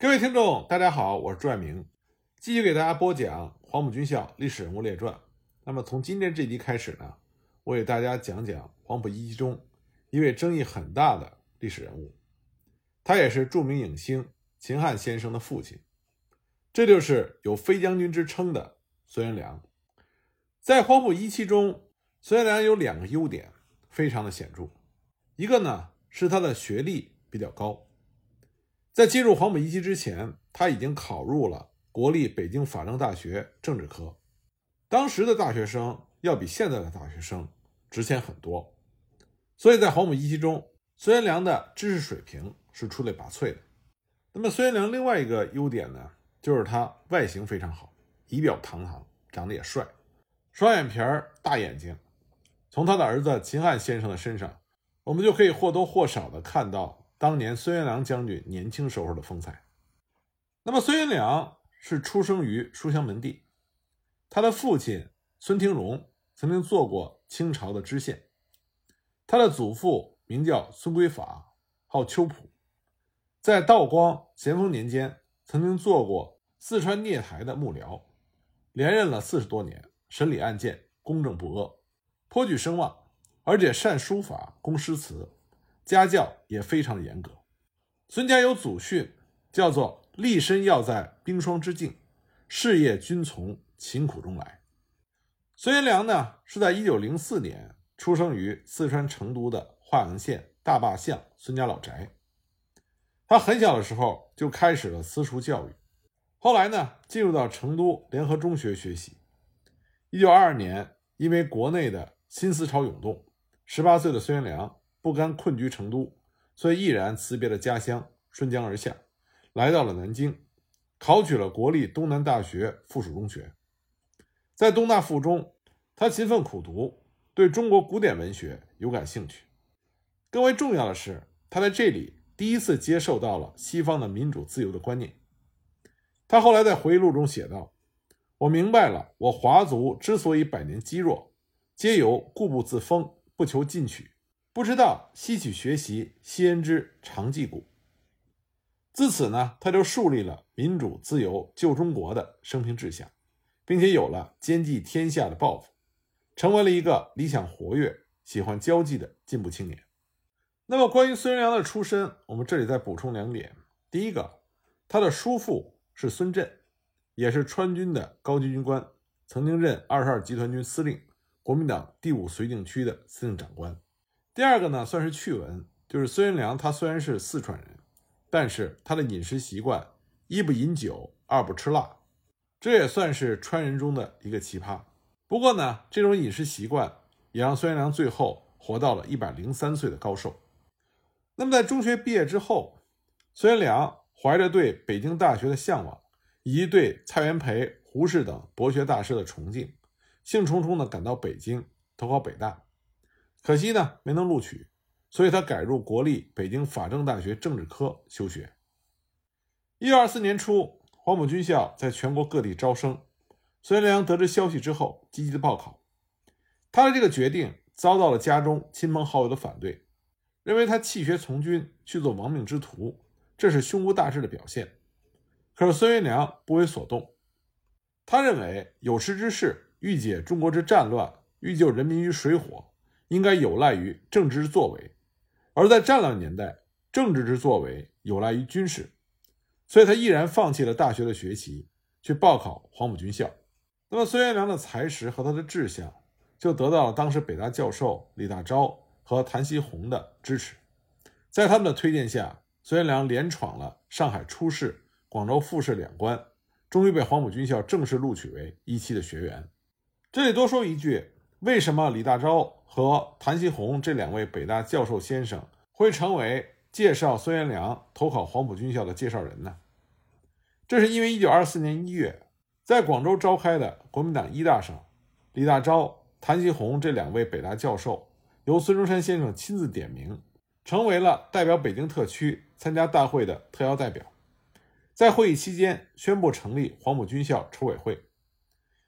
各位听众，大家好，我是朱爱明，继续给大家播讲黄埔军校历史人物列传。那么从今天这集开始呢，我给大家讲讲黄埔一期中一位争议很大的历史人物，他也是著名影星秦汉先生的父亲，这就是有飞将军之称的孙元良。在黄埔一期中，孙元良有两个优点，非常的显著。一个呢是他的学历比较高。在进入黄埔一期之前，他已经考入了国立北京法政大学政治科。当时的大学生要比现在的大学生值钱很多，所以在黄埔一期中，孙元良的知识水平是出类拔萃的。那么，孙元良另外一个优点呢，就是他外形非常好，仪表堂堂，长得也帅，双眼皮儿、大眼睛。从他的儿子秦汉先生的身上，我们就可以或多或少的看到。当年孙元良将军年轻时候的风采。那么，孙元良是出生于书香门第，他的父亲孙廷荣曾经做过清朝的知县，他的祖父名叫孙规法，号秋浦，在道光、咸丰年间曾经做过四川聂台的幕僚，连任了四十多年，审理案件公正不阿，颇具声望，而且善书法、工诗词。家教也非常的严格。孙家有祖训，叫做“立身要在冰霜之境，事业均从勤苦中来”。孙元良呢，是在1904年出生于四川成都的华阳县大坝巷孙家老宅。他很小的时候就开始了私塾教育，后来呢，进入到成都联合中学学习。1922年，因为国内的新思潮涌动，18岁的孙元良。不甘困居成都，所以毅然辞别了家乡，顺江而下，来到了南京，考取了国立东南大学附属中学。在东大附中，他勤奋苦读，对中国古典文学有感兴趣。更为重要的是，他在这里第一次接受到了西方的民主自由的观念。他后来在回忆录中写道：“我明白了，我华族之所以百年积弱，皆由固步自封，不求进取。”不知道吸取学习先人之长技故，自此呢，他就树立了民主自由救中国的生平志向，并且有了兼济天下的抱负，成为了一个理想活跃、喜欢交际的进步青年。那么，关于孙元良的出身，我们这里再补充两点：第一个，他的叔父是孙震，也是川军的高级军官，曾经任二十二集团军司令、国民党第五绥靖区的司令长官。第二个呢，算是趣闻，就是孙元良他虽然是四川人，但是他的饮食习惯一不饮酒，二不吃辣，这也算是川人中的一个奇葩。不过呢，这种饮食习惯也让孙元良最后活到了一百零三岁的高寿。那么在中学毕业之后，孙元良怀着对北京大学的向往，以及对蔡元培、胡适等博学大师的崇敬，兴冲冲地赶到北京投考北大。可惜呢，没能录取，所以他改入国立北京法政大学政治科休学。一九二四年初，黄埔军校在全国各地招生，孙元良得知消息之后，积极的报考。他的这个决定遭到了家中亲朋好友的反对，认为他弃学从军去做亡命之徒，这是胸无大志的表现。可是孙元良不为所动，他认为有识之士欲解中国之战乱，欲救人民于水火。应该有赖于政治之作为，而在战乱年代，政治之作为有赖于军事，所以他毅然放弃了大学的学习，去报考黄埔军校。那么孙元良的才识和他的志向，就得到了当时北大教授李大钊和谭锡红的支持。在他们的推荐下，孙元良连闯了上海初试、广州复试两关，终于被黄埔军校正式录取为一期的学员。这里多说一句。为什么李大钊和谭锡红这两位北大教授先生会成为介绍孙元良投考黄埔军校的介绍人呢？这是因为1924年1月，在广州召开的国民党一大上，李大钊、谭锡红这两位北大教授由孙中山先生亲自点名，成为了代表北京特区参加大会的特邀代表，在会议期间宣布成立黄埔军校筹委会。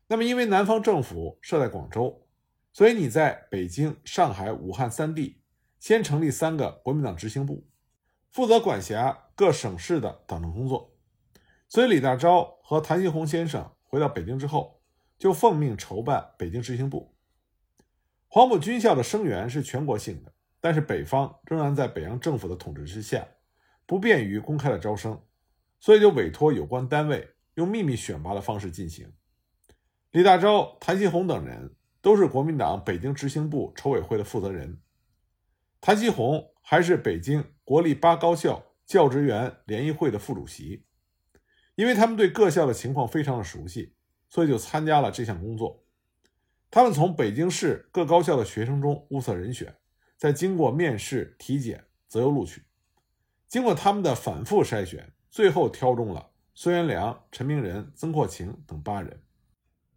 那么，因为南方政府设在广州。所以你在北京、上海、武汉三地先成立三个国民党执行部，负责管辖各省市的党政工作。所以李大钊和谭锡鸿先生回到北京之后，就奉命筹办北京执行部。黄埔军校的生源是全国性的，但是北方仍然在北洋政府的统治之下，不便于公开的招生，所以就委托有关单位用秘密选拔的方式进行。李大钊、谭锡鸿等人都是国民党北京执行部筹委会的负责人。谭锡鸿还是北京国立八高校教职员联谊会的副主席。因为他们对各校的情况非常的熟悉，所以就参加了这项工作。他们从北京市各高校的学生中物色人选，再经过面试、体检，择优录取。经过他们的反复筛选，最后挑中了孙元良、陈明仁、曾扩情等八人。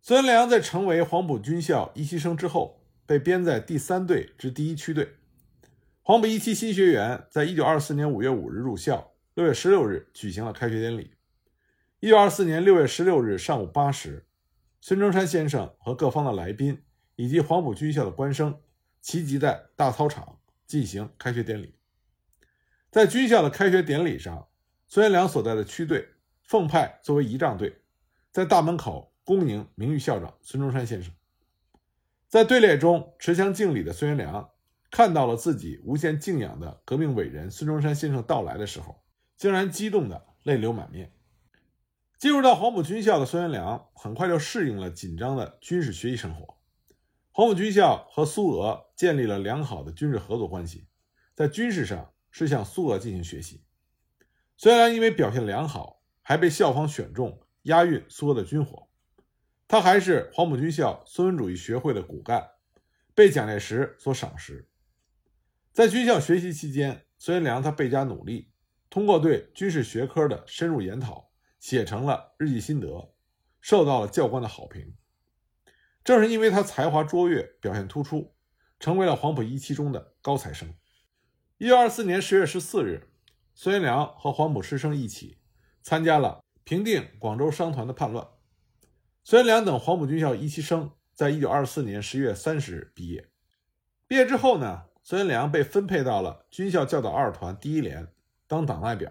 孙元良在成为黄埔军校一期生之后，被编在第三队之第一区队。黄埔一期新学员在一九二四年五月五日入校，六月十六日举行了开学典礼。一九二四年六月十六日上午八时，孙中山先生和各方的来宾以及黄埔军校的官生齐集在大操场进行开学典礼。在军校的开学典礼上，孙元良所在的区队奉派作为仪仗队，在大门口。恭迎名誉校长孙中山先生，在队列中持枪敬礼的孙元良，看到了自己无限敬仰的革命伟人孙中山先生到来的时候，竟然激动的泪流满面。进入到黄埔军校的孙元良，很快就适应了紧张的军事学习生活。黄埔军校和苏俄建立了良好的军事合作关系，在军事上是向苏俄进行学习。孙元良因为表现良好，还被校方选中押运苏俄的军火。他还是黄埔军校孙文主义学会的骨干，被蒋介石所赏识。在军校学习期间，孙元良他倍加努力，通过对军事学科的深入研讨，写成了日记心得，受到了教官的好评。正是因为他才华卓越，表现突出，成为了黄埔一期中的高材生。一九二四年十月十四日，孙元良和黄埔师生一起参加了平定广州商团的叛乱。孙元良等黄埔军校一期生，在一九二四年十月三十日毕业。毕业之后呢，孙元良被分配到了军校教导二团第一连当党代表，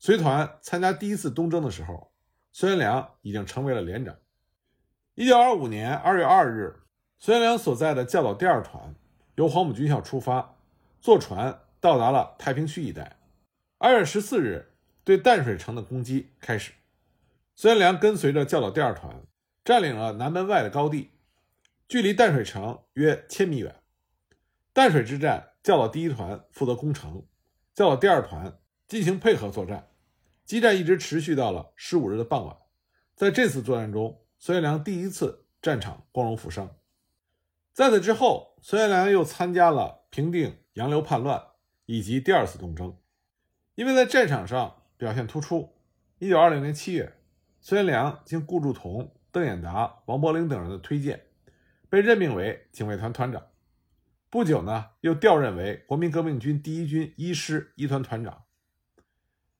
随团参加第一次东征的时候，孙元良已经成为了连长。一九二五年二月二日，孙元良所在的教导第二团由黄埔军校出发，坐船到达了太平区一带。二月十四日，对淡水城的攻击开始。孙元良跟随着教导第二团，占领了南门外的高地，距离淡水城约千米远。淡水之战，教导第一团负责攻城，教导第二团进行配合作战。激战一直持续到了十五日的傍晚。在这次作战中，孙元良第一次战场光荣负伤。在此之后，孙元良又参加了平定杨流叛乱以及第二次东征。因为在战场上表现突出，一九二零年七月。孙元良经顾祝同、邓演达、王伯龄等人的推荐，被任命为警卫团团长。不久呢，又调任为国民革命军第一军一师一团团长。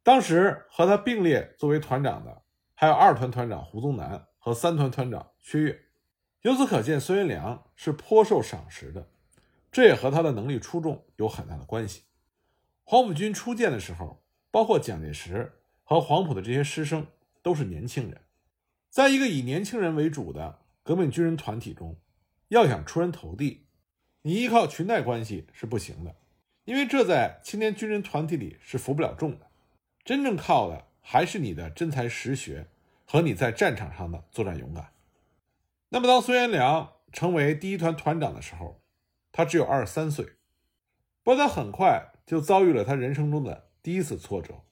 当时和他并列作为团长的，还有二团团长胡宗南和三团团长薛岳。由此可见，孙元良是颇受赏识的，这也和他的能力出众有很大的关系。黄埔军初建的时候，包括蒋介石和黄埔的这些师生。都是年轻人，在一个以年轻人为主的革命军人团体中，要想出人头地，你依靠裙带关系是不行的，因为这在青年军人团体里是服不了众的。真正靠的还是你的真才实学和你在战场上的作战勇敢。那么，当孙元良成为第一团团长的时候，他只有二十三岁，不过他很快就遭遇了他人生中的第一次挫折，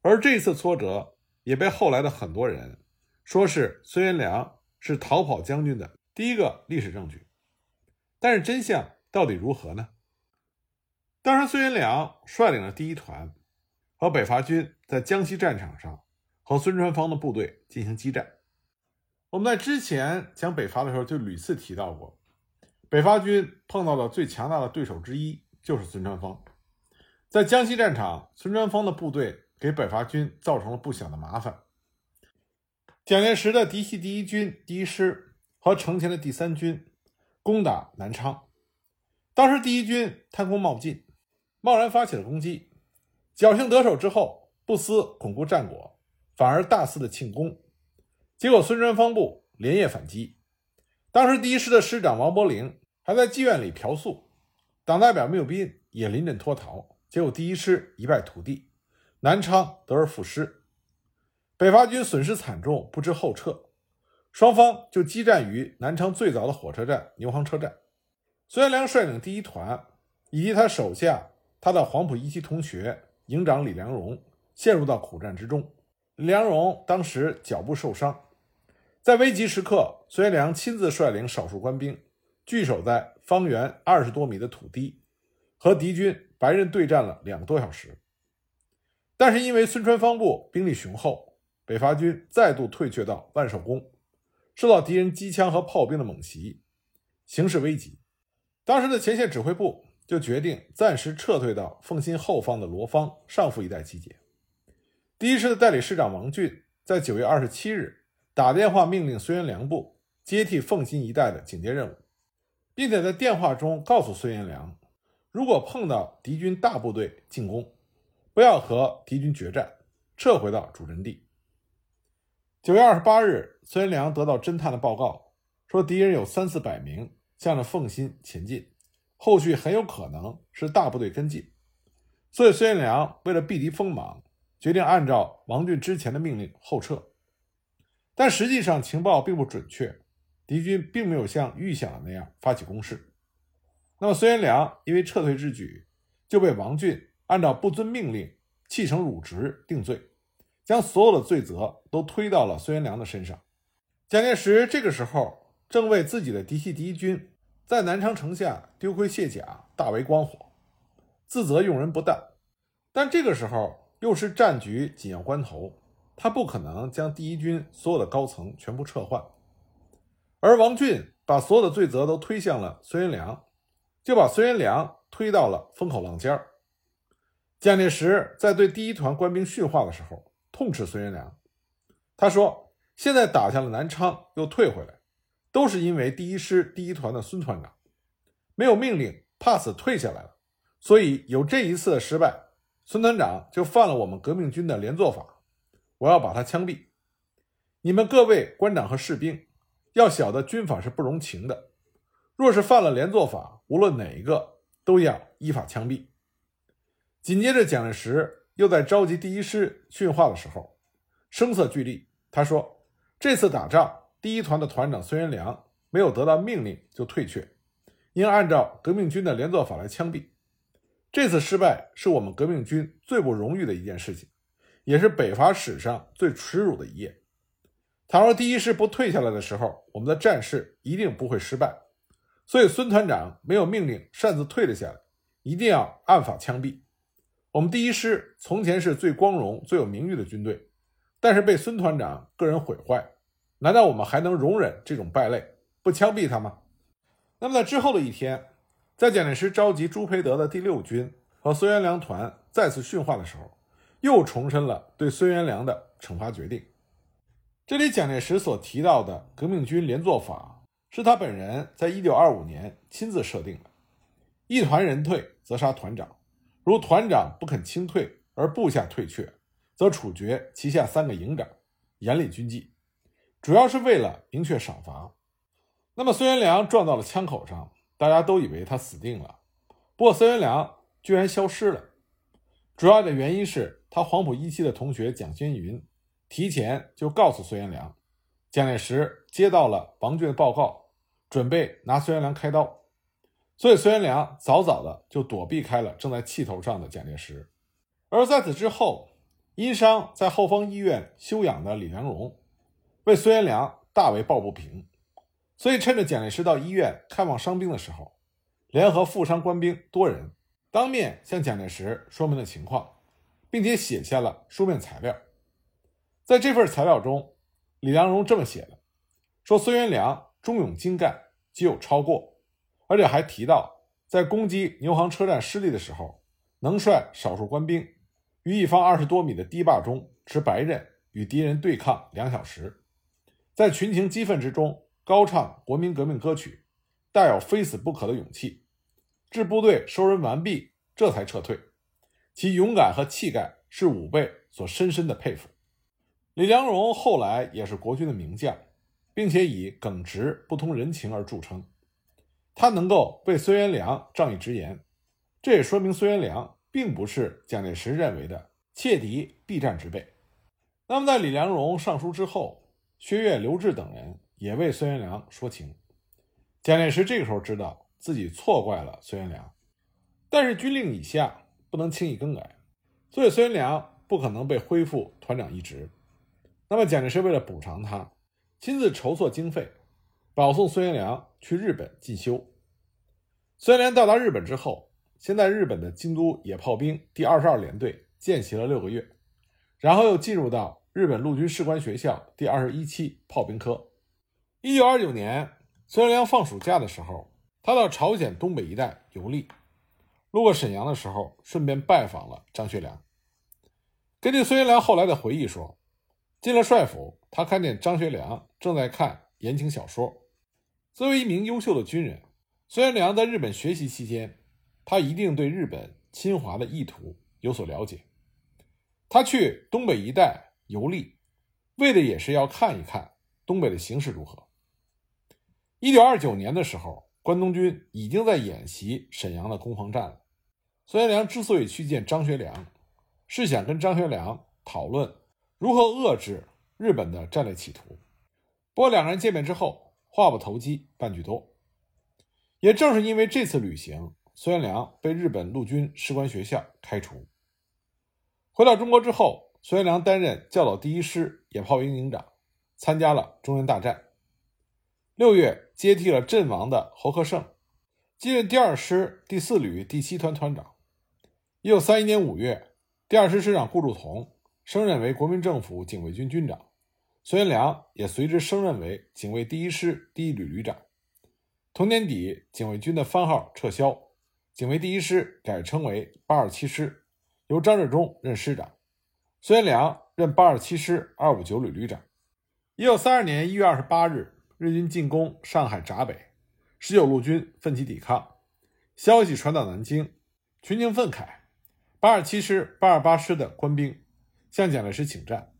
而这次挫折。也被后来的很多人说是孙元良是逃跑将军的第一个历史证据，但是真相到底如何呢？当时孙元良率领了第一团和北伐军在江西战场上和孙传芳的部队进行激战。我们在之前讲北伐的时候就屡次提到过，北伐军碰到的最强大的对手之一就是孙传芳。在江西战场，孙传芳的部队。给北伐军造成了不小的麻烦。蒋介石的嫡系第一军第一师和程前的第三军攻打南昌，当时第一军贪功冒进，贸然发起了攻击，侥幸得手之后，不思巩固战果，反而大肆的庆功。结果孙传芳部连夜反击。当时第一师的师长王伯龄还在妓院里嫖宿，党代表缪斌也临阵脱逃，结果第一师一败涂地，南昌得而复失。北伐军损失惨重，不知后撤，双方就激战于南昌最早的火车站牛行车站。孙元良率领第一团以及他手下他的黄埔一期同学营长李良荣陷入到苦战之中。李良荣当时脚部受伤，在危急时刻，孙元良亲自率领少数官兵据守在方圆二十多米的土地，和敌军白刃对战了两个多小时。但是因为孙传芳部兵力雄厚，北伐军再度退却到万寿宫，受到敌人机枪和炮兵的猛袭，形势危急。当时的前线指挥部就决定暂时撤退到奉新后方的罗芳、上富一带集结。第一师的代理师长王俊在九月二十七日打电话命令孙元良部接替奉新一带的警戒任务，并且在电话中告诉孙元良，如果碰到敌军大部队进攻，不要和敌军决战，撤回到主阵地。九月二十八日，孙元良得到侦探的报告，说敌人有三四百名。向着奉新前进，后续很有可能是大部队跟进，所以孙元良为了避敌锋芒，决定按照王俊之前的命令后撤。但实际上情报并不准确，敌军并没有像预想的那样发起攻势。那么孙元良因为撤退之举，就被王俊按照不遵命令弃城辱职定罪，将所有的罪责都推到了孙元良的身上。蒋介石这个时候。正为自己的嫡系第一军在南昌城下丢盔卸甲大为光火，自责用人不当。但这个时候又是战局紧要关头，他不可能将第一军所有的高层全部撤换。而王俊把所有的罪责都推向了孙元良，就把孙元良推到了风口浪尖儿。蒋介石在对第一团官兵训话的时候，痛斥孙元良。他说：“现在打下了南昌，又退回来。”都是因为第一师第一团的孙团长没有命令，怕死退下来了，所以有这一次的失败，孙团长就犯了我们革命军的连坐法，我要把他枪毙。你们各位官长和士兵要晓得，军法是不容情的，若是犯了连坐法，无论哪一个都要依法枪毙。紧接着，蒋介石又在召集第一师训话的时候，声色俱厉。他说：“这次打仗。”第一团的团长孙元良没有得到命令就退却，应按照革命军的连坐法来枪毙。这次失败是我们革命军最不荣誉的一件事情，也是北伐史上最耻辱的一页。倘若第一师不退下来的时候，我们的战事一定不会失败。所以孙团长没有命令擅自退了下来，一定要按法枪毙。我们第一师从前是最光荣、最有名誉的军队，但是被孙团长个人毁坏。难道我们还能容忍这种败类，不枪毙他吗？那么在之后的一天，在蒋介石召集朱培德的第六军和孙元良团再次训话的时候，又重申了对孙元良的惩罚决定。这里蒋介石所提到的革命军连坐法，是他本人在一九二五年亲自设定的：一团人退，则杀团长；如团长不肯清退而部下退却，则处决旗下三个营长，严厉军纪。主要是为了明确赏罚。那么孙元良撞到了枪口上，大家都以为他死定了。不过孙元良居然消失了，主要的原因是他黄埔一期的同学蒋先云提前就告诉孙元良，蒋介石接到了王俊的报告，准备拿孙元良开刀，所以孙元良早早的就躲避开了正在气头上的蒋介石。而在此之后，因伤在后方医院休养的李良荣。为孙元良大为抱不平，所以趁着蒋介石到医院看望伤兵的时候，联合负伤官兵多人，当面向蒋介石说明了情况，并且写下了书面材料。在这份材料中，李良荣这么写的：说孙元良忠勇精干，极有超过，而且还提到在攻击牛行车站失利的时候，能率少数官兵于一方二十多米的堤坝中持白刃与敌人对抗两小时。在群情激愤之中，高唱国民革命歌曲，带有非死不可的勇气，至部队收人完毕，这才撤退。其勇敢和气概是武备所深深的佩服。李良荣后来也是国军的名将，并且以耿直不通人情而著称。他能够为孙元良仗义直言，这也说明孙元良并不是蒋介石认为的切敌必战之辈。那么，在李良荣上书之后，薛岳、刘志等人也为孙元良说情。蒋介石这个时候知道自己错怪了孙元良，但是军令以下，不能轻易更改，所以孙元良不可能被恢复团长一职。那么，蒋介石为了补偿他，亲自筹措经费。保送孙元良去日本进修。孙元良到达日本之后，先在日本的京都野炮兵第二十二联队见习了六个月，然后又进入到日本陆军士官学校第二十一期炮兵科。一九二九年，孙元良放暑假的时候，他到朝鲜东北一带游历，路过沈阳的时候，顺便拜访了张学良。根据孙元良后来的回忆说，进了帅府，他看见张学良正在看言情小说。作为一名优秀的军人，孙元良在日本学习期间，他一定对日本侵华的意图有所了解。他去东北一带游历，为的也是要看一看东北的形势如何。一九二九年的时候，关东军已经在演习沈阳的攻防战了。孙元良之所以去见张学良，是想跟张学良讨论如何遏制日本的战略企图。不过，两个人见面之后，话不投机半句多，也正是因为这次旅行，孙元良被日本陆军士官学校开除。回到中国之后，孙元良担任教导第一师野炮营营长，参加了中原大战。六月，接替了阵亡的侯克胜，继任第二师第四旅第七团团长。一九三一年五月，第二师师长顾祝同升任为国民政府警卫军军长。孙元良也随之升任为警卫第一师第一旅旅长。同年底，警卫军的番号撤销，警卫第一师改称为八二七师，由张治中任师长，孙元良任八二七师二五九旅旅长。一九三二年一月二十八日，日军进攻上海闸北，十九路军奋起抵抗，消息传到南京，群情愤慨，八二七师、八二八师的官兵向蒋介石请战，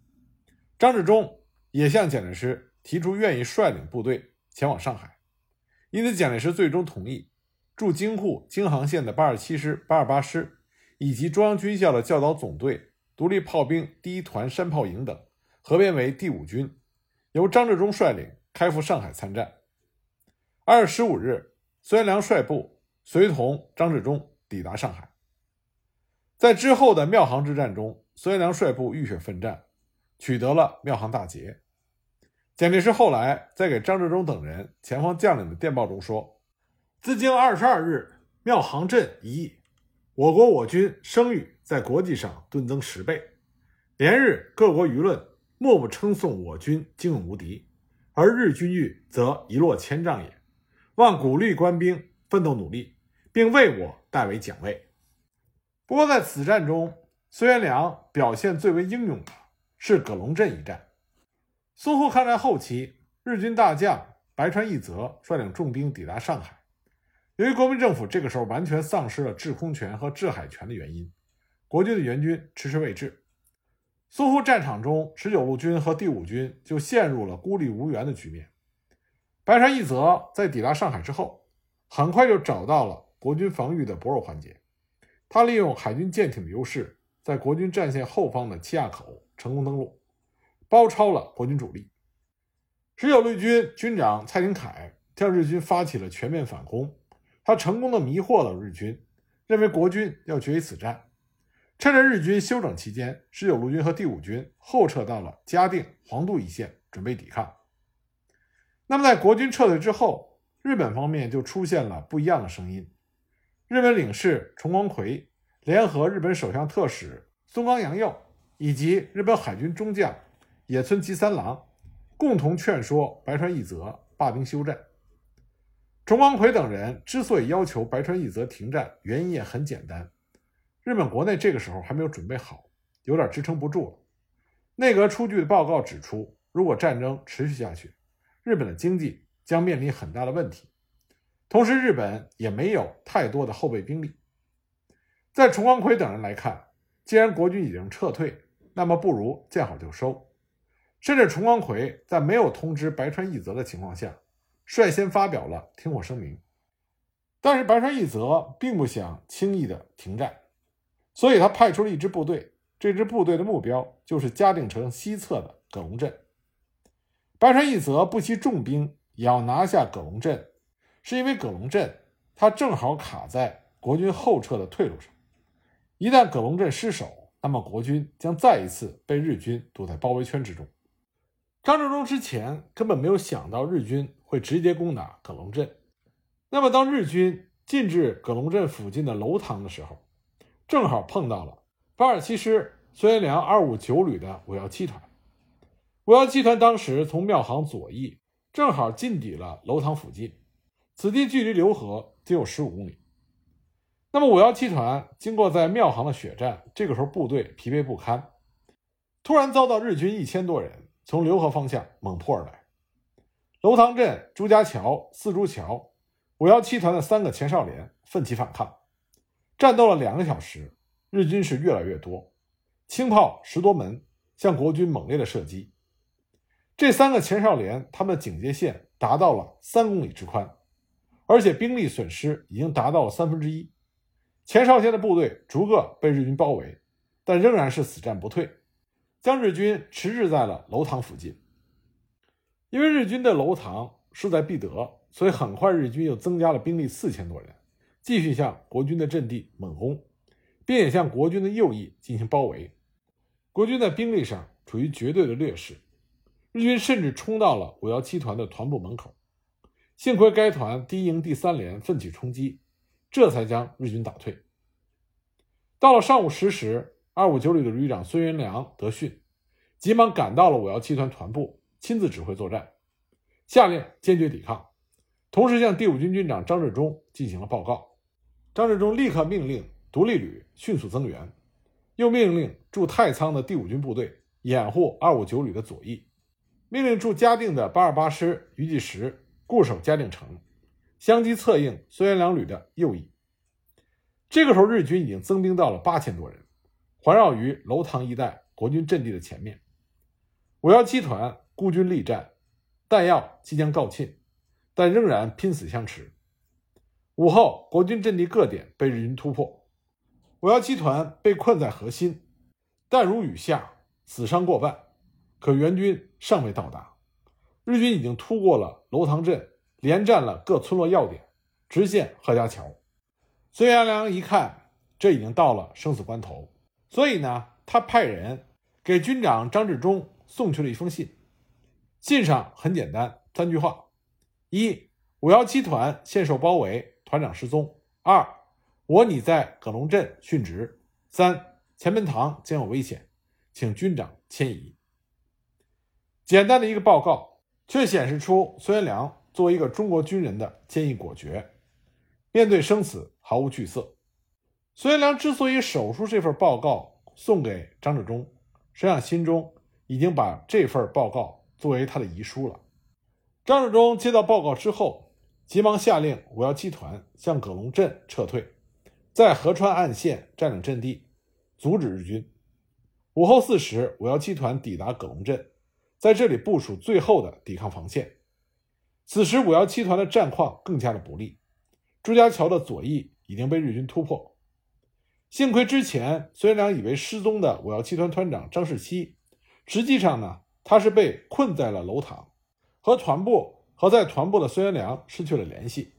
张治中。也向蒋介石提出愿意率领部队前往上海，因此蒋介石最终同意驻京沪京杭线的八二七师、八二八师以及中央军校的教导总队、独立炮兵第一团山炮营等合编为第五军，由张治中率领开赴上海参战。二月十五日，孙元良率部随同张治中抵达上海。在之后的庙行之战中，孙元良率部浴血奋战，取得了庙行大捷。蒋介石后来在给张治中等人前方将领的电报中说：“自经二十二日庙行镇一役，我国我军声誉在国际上顿增十倍，连日各国舆论莫不称颂我军精勇无敌，而日军誉则一落千丈也。望鼓励官兵奋斗努力，并为我代为奖慰。”不过在此战中，孙元良表现最为英勇的是葛龙镇一战。淞沪抗战后期，日军大将白川义则率领重兵抵达上海。由于国民政府这个时候完全丧失了制空权和制海权的原因，国军的援军迟迟未至。淞沪战场中，十九路军和第五军就陷入了孤立无援的局面。白川义则在抵达上海之后，很快就找到了国军防御的薄弱环节。他利用海军舰艇的优势，在国军战线后方的七亚口成功登陆。包抄了国军主力，十九路军军长蔡廷锴向日军发起了全面反攻，他成功的迷惑了日军，认为国军要决一此战。趁着日军休整期间，十九路军和第五军后撤到了嘉定、黄渡一线，准备抵抗。那么，在国军撤退之后，日本方面就出现了不一样的声音。日本领事重光葵联合日本首相特使松冈洋右以及日本海军中将。野村吉三郎共同劝说白川义则罢兵休战。重光葵等人之所以要求白川义则停战，原因也很简单：日本国内这个时候还没有准备好，有点支撑不住了。内阁出具的报告指出，如果战争持续下去，日本的经济将面临很大的问题。同时，日本也没有太多的后备兵力。在重光葵等人来看，既然国军已经撤退，那么不如见好就收。甚至重光葵在没有通知白川义则的情况下，率先发表了停火声明。但是白川义则并不想轻易的停战，所以他派出了一支部队。这支部队的目标就是嘉定城西侧的葛龙镇。白川义则不惜重兵也要拿下葛龙镇，是因为葛龙镇它正好卡在国军后撤的退路上。一旦葛龙镇失守，那么国军将再一次被日军堵在包围圈之中。张治中之前根本没有想到日军会直接攻打葛龙镇。那么，当日军进至葛龙镇附近的楼塘的时候，正好碰到了八二七师孙元良二五九旅的五幺七团。五幺七团当时从庙行左翼，正好进抵了楼塘附近，此地距离浏河仅有十五公里。那么五幺七团经过在庙行的血战，这个时候部队疲惫不堪，突然遭到日军一千多人从浏河方向猛扑而来，楼塘镇、朱家桥、四朱桥。五幺七团的三个前哨连奋起反抗，战斗了两个小时，日军是越来越多，轻炮十多门向国军猛烈的射击。这三个前哨连，他们的警戒线达到了三公里之宽，而且兵力损失已经达到了三分之一。前哨线的部队逐个被日军包围，但仍然是死战不退，将日军迟滞在了楼塘附近。因为日军的楼塘势在必得。所以很快，日军又增加了兵力四千多人，继续向国军的阵地猛攻，并且向国军的右翼进行包围。国军在兵力上处于绝对的劣势，日军甚至冲到了五幺七团的团部门口。幸亏该团第一营第三连奋起冲击，这才将日军打退。到了上午十时，二五九旅的旅长孙元良得讯，急忙赶到了五幺七团团部，亲自指挥作战，下令坚决抵抗。同时向第五军军长张治中进行了报告，张治中立刻命令独立旅迅速增援，又命令驻太仓的第五军部队掩护二五九旅的左翼，命令驻嘉定的八二八师余继时固守嘉定城，相机策应孙元良旅的右翼。这个时候，日军已经增兵到了八千多人，环绕于楼塘一带国军阵地的前面。五幺七团孤军力战，弹药即将告罄。但仍然拼死相持。午后，国军阵地各点被日军突破，五幺七团被困在核心，弹如雨下，死伤过半。可援军尚未到达，日军已经突过了楼塘镇，连占了各村落要点，直线贺家桥。孙元良一看，这已经到了生死关头，所以呢，他派人给军长张治中送去了一封信。信上很简单，三句话。一五幺七团现受包围，团长失踪。二我拟在葛龙镇殉职。三前门塘将有危险，请军长迁移。简单的一个报告，却显示出孙元良作为一个中国军人的坚毅果决，面对生死毫无惧色。孙元良之所以手书这份报告送给张治中，实际上心中已经把这份报告作为他的遗书了。张治中接到报告之后，急忙下令五幺七团向葛龙镇撤退，在河川岸线占领阵地，阻止日军。午后四时，五幺七团抵达葛龙镇，在这里部署最后的抵抗防线。此时，五幺七团的战况更加的不利，朱家桥的左翼已经被日军突破。幸亏之前孙元良以为失踪的五幺七团团长张世七，实际上呢，他是被困在了楼堂。和团部和在团部的孙元良失去了联系，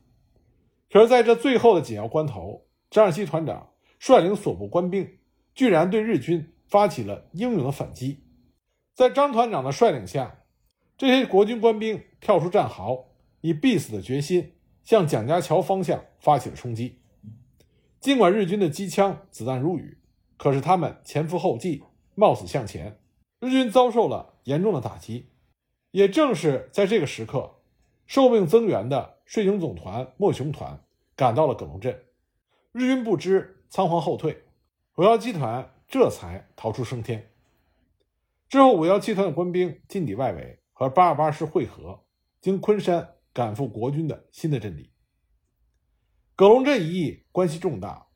可是在这最后的紧要关头，张世七团长率领所部官兵，居然对日军发起了英勇的反击。在张团长的率领下，这些国军官兵跳出战壕，以必死的决心向蒋家桥方向发起了冲击。尽管日军的机枪子弹如雨，可是他们前赴后继，冒死向前，日军遭受了严重的打击。也正是在这个时刻，受命增援的税警总团莫雄团赶到了葛龙镇，日军不知，仓皇后退，五幺七团这才逃出升天。之后，五幺七团的官兵进抵外围，和八二八师会合，经昆山赶赴国军的新的阵地。葛龙镇一役关系重大，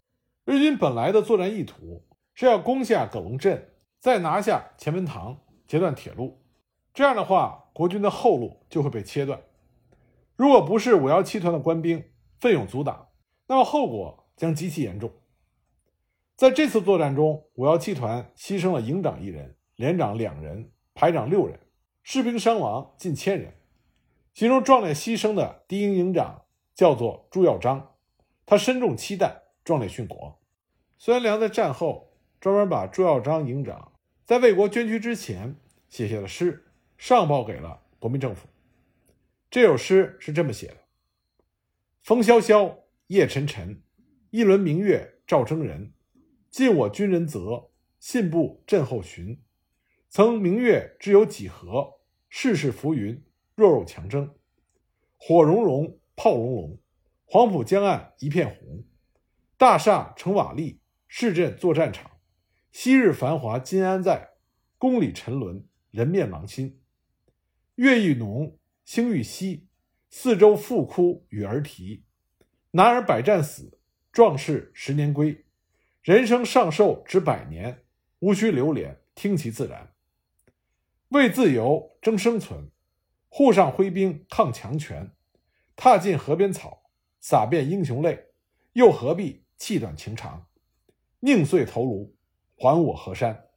日军本来的作战意图是要攻下葛龙镇，再拿下前门塘，截断铁路。这样的话，国军的后路就会被切断。如果不是五幺七团的官兵奋勇阻挡，那么后果将极其严重。在这次作战中，五幺七团牺牲了营长一人、连长两人、排长六人，士兵伤亡近千人。其中壮烈牺牲的第一营营长叫做朱耀章，他身中七弹，壮烈殉国。孙元良在战后专门把朱耀章营长在为国捐躯之前写下的诗上报给了国民政府。这首诗是这么写的：“风萧萧，夜沉沉，一轮明月照征人。尽我军人责，信步阵后巡。曾明月知有几何？世事浮云。”弱肉强争，火融融，炮隆隆，黄浦江岸一片红。大厦成瓦砾，市镇作战场。昔日繁华今安在？宫里沉沦，人面狼心。月愈浓，星欲稀，四周妇哭与儿啼。男儿百战死，壮士十年归。人生尚寿只百年，无需流连，听其自然。为自由争生存。沪上挥兵抗强权，踏进河边草，洒遍英雄泪，又何必气短情长？宁碎头颅，还我河山。